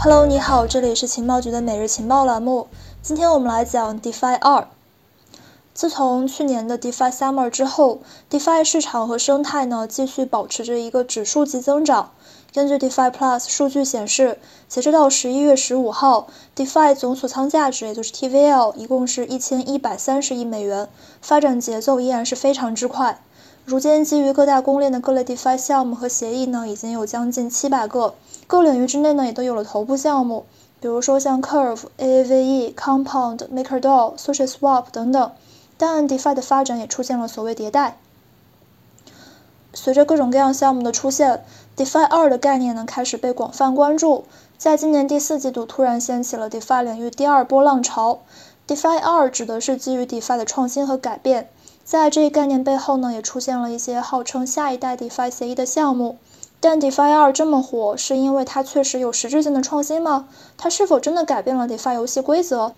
Hello，你好，这里是情报局的每日情报栏目。今天我们来讲 DeFi 二。自从去年的 DeFi Summer 之后，DeFi 市场和生态呢继续保持着一个指数级增长。根据 DeFi Plus 数据显示，截止到十一月十五号，DeFi 总锁仓价值也就是 TVL 一共是一千一百三十亿美元，发展节奏依然是非常之快。如今，基于各大公链的各类 DeFi 项目和协议呢，已经有将近七百个。各领域之内呢，也都有了头部项目，比如说像 Curve、Aave、Compound、MakerDAO、SushiSwap 等等。但 DeFi 的发展也出现了所谓迭代。随着各种各样项目的出现，DeFi 二的概念呢开始被广泛关注。在今年第四季度，突然掀起了 DeFi 领域第二波浪潮。DeFi 二指的是基于 DeFi 的创新和改变。在这一概念背后呢，也出现了一些号称下一代 DeFi 协议的项目。但 DeFi 二这么火，是因为它确实有实质性的创新吗？它是否真的改变了 DeFi 游戏规则？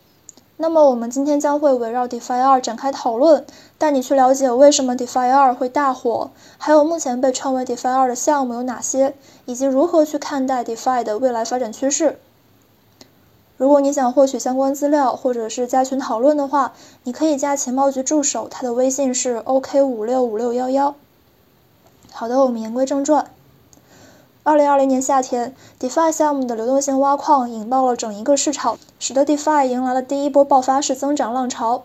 那么我们今天将会围绕 DeFi 二展开讨论，带你去了解为什么 DeFi 二会大火，还有目前被称为 DeFi 二的项目有哪些，以及如何去看待 DeFi 的未来发展趋势。如果你想获取相关资料或者是加群讨论的话，你可以加情报局助手，他的微信是 OK 五六五六幺幺。好的，我们言归正传。二零二零年夏天，DeFi 项目的流动性挖矿引爆了整一个市场，使得 DeFi 迎来了第一波爆发式增长浪潮。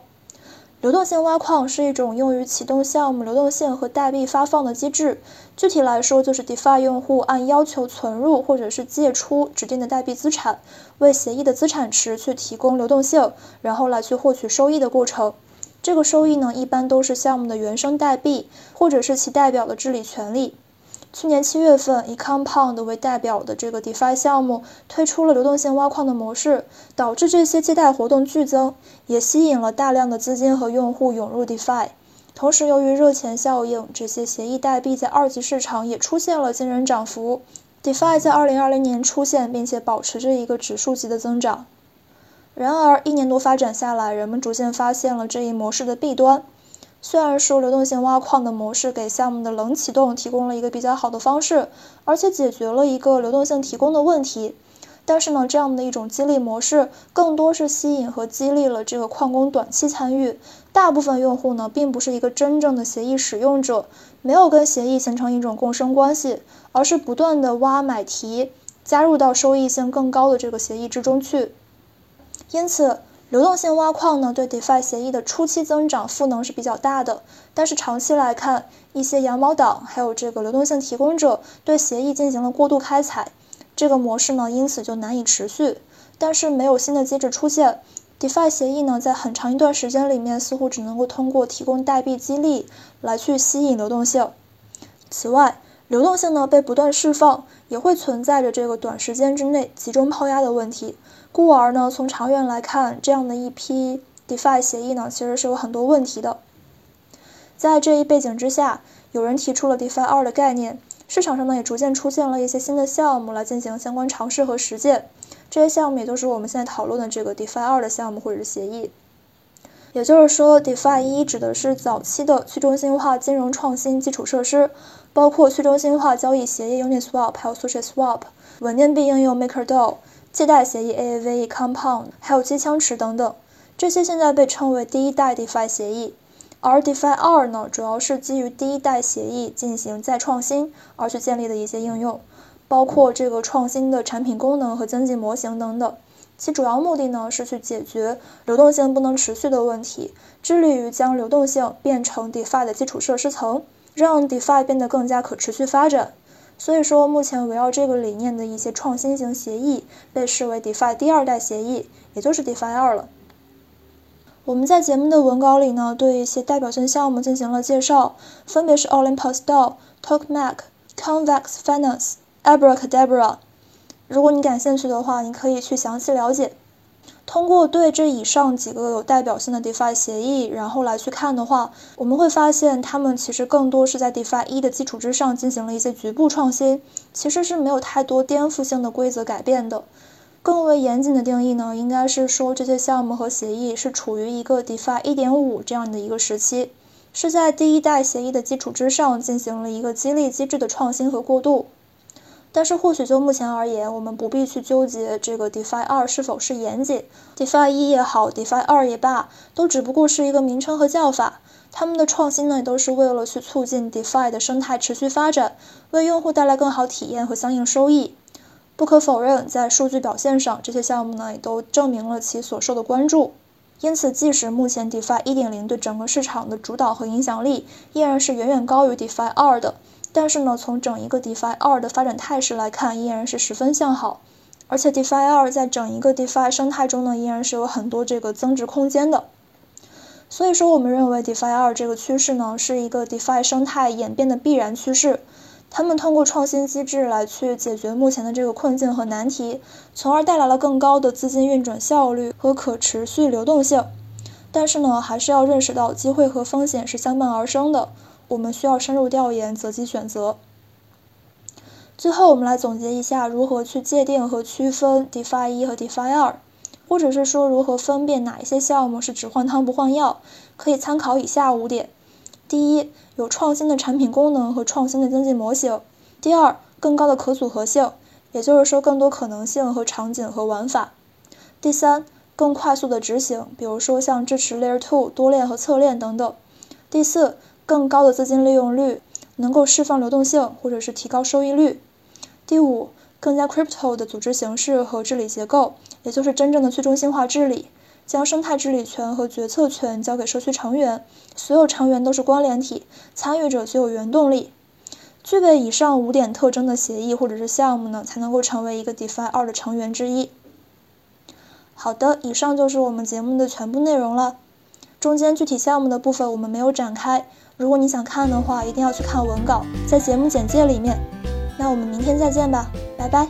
流动性挖矿是一种用于启动项目流动性和代币发放的机制。具体来说，就是 DeFi 用户按要求存入或者是借出指定的代币资产，为协议的资产池去提供流动性，然后来去获取收益的过程。这个收益呢，一般都是项目的原生代币，或者是其代表的治理权利。去年七月份，以 Compound 为代表的这个 DeFi 项目推出了流动性挖矿的模式，导致这些借贷活动剧增，也吸引了大量的资金和用户涌入 DeFi。同时，由于热钱效应，这些协议代币在二级市场也出现了惊人涨幅。DeFi 在2020年出现，并且保持着一个指数级的增长。然而，一年多发展下来，人们逐渐发现了这一模式的弊端。虽然说流动性挖矿的模式给项目的冷启动提供了一个比较好的方式，而且解决了一个流动性提供的问题，但是呢，这样的一种激励模式更多是吸引和激励了这个矿工短期参与，大部分用户呢并不是一个真正的协议使用者，没有跟协议形成一种共生关系，而是不断的挖买提，加入到收益性更高的这个协议之中去，因此。流动性挖矿呢，对 DeFi 协议的初期增长赋能是比较大的，但是长期来看，一些羊毛党还有这个流动性提供者对协议进行了过度开采，这个模式呢，因此就难以持续。但是没有新的机制出现，DeFi 协议呢，在很长一段时间里面似乎只能够通过提供代币激励来去吸引流动性。此外，流动性呢被不断释放，也会存在着这个短时间之内集中抛压的问题。故而呢，从长远来看，这样的一批 DeFi 协议呢，其实是有很多问题的。在这一背景之下，有人提出了 DeFi 二的概念，市场上呢也逐渐出现了一些新的项目来进行相关尝试和实践。这些项目也都是我们现在讨论的这个 DeFi 二的项目或者是协议。也就是说，DeFi 一指的是早期的去中心化金融创新基础设施，包括去中心化交易协议 Uniswap，还有 SushiSwap，稳定币应用 MakerDAO，借贷协议 Aave、Compound，还有机枪池等等。这些现在被称为第一代 DeFi 协议。而 DeFi 二呢，主要是基于第一代协议进行再创新而去建立的一些应用，包括这个创新的产品功能和经济模型等等。其主要目的呢是去解决流动性不能持续的问题，致力于将流动性变成 DeFi 的基础设施层，让 DeFi 变得更加可持续发展。所以说，目前围绕这个理念的一些创新型协议被视为 DeFi 第二代协议，也就是 DeFi 二了。我们在节目的文稿里呢，对一些代表性项目进行了介绍，分别是 Olympus DAO、Tokmak、Convex Finance、Abracadabra。如果你感兴趣的话，你可以去详细了解。通过对这以上几个有代表性的 DeFi 协议，然后来去看的话，我们会发现它们其实更多是在 DeFi 一的基础之上进行了一些局部创新，其实是没有太多颠覆性的规则改变的。更为严谨的定义呢，应该是说这些项目和协议是处于一个 DeFi 1.5这样的一个时期，是在第一代协议的基础之上进行了一个激励机制的创新和过渡。但是或许就目前而言，我们不必去纠结这个 DeFi 二是否是严谨，DeFi 一也好，DeFi 二也罢，都只不过是一个名称和叫法。他们的创新呢，也都是为了去促进 DeFi 的生态持续发展，为用户带来更好体验和相应收益。不可否认，在数据表现上，这些项目呢也都证明了其所受的关注。因此，即使目前 DeFi 1.0对整个市场的主导和影响力依然是远远高于 DeFi 二的。但是呢，从整一个 DeFi 二的发展态势来看，依然是十分向好。而且 DeFi 二在整一个 DeFi 生态中呢，依然是有很多这个增值空间的。所以说，我们认为 DeFi 二这个趋势呢，是一个 DeFi 生态演变的必然趋势。他们通过创新机制来去解决目前的这个困境和难题，从而带来了更高的资金运转效率和可持续流动性。但是呢，还是要认识到机会和风险是相伴而生的。我们需要深入调研，择机选择。最后，我们来总结一下如何去界定和区分 DeFi 一和 DeFi 二，或者是说如何分辨哪一些项目是只换汤不换药，可以参考以下五点：第一，有创新的产品功能和创新的经济模型；第二，更高的可组合性，也就是说更多可能性和场景和玩法；第三，更快速的执行，比如说像支持 Layer Two 多链和侧链等等；第四。更高的资金利用率，能够释放流动性或者是提高收益率。第五，更加 crypto 的组织形式和治理结构，也就是真正的去中心化治理，将生态治理权和决策权交给社区成员，所有成员都是关联体，参与者具有原动力。具备以上五点特征的协议或者是项目呢，才能够成为一个 DeFi 二的成员之一。好的，以上就是我们节目的全部内容了。中间具体项目的部分我们没有展开。如果你想看的话，一定要去看文稿，在节目简介里面。那我们明天再见吧，拜拜。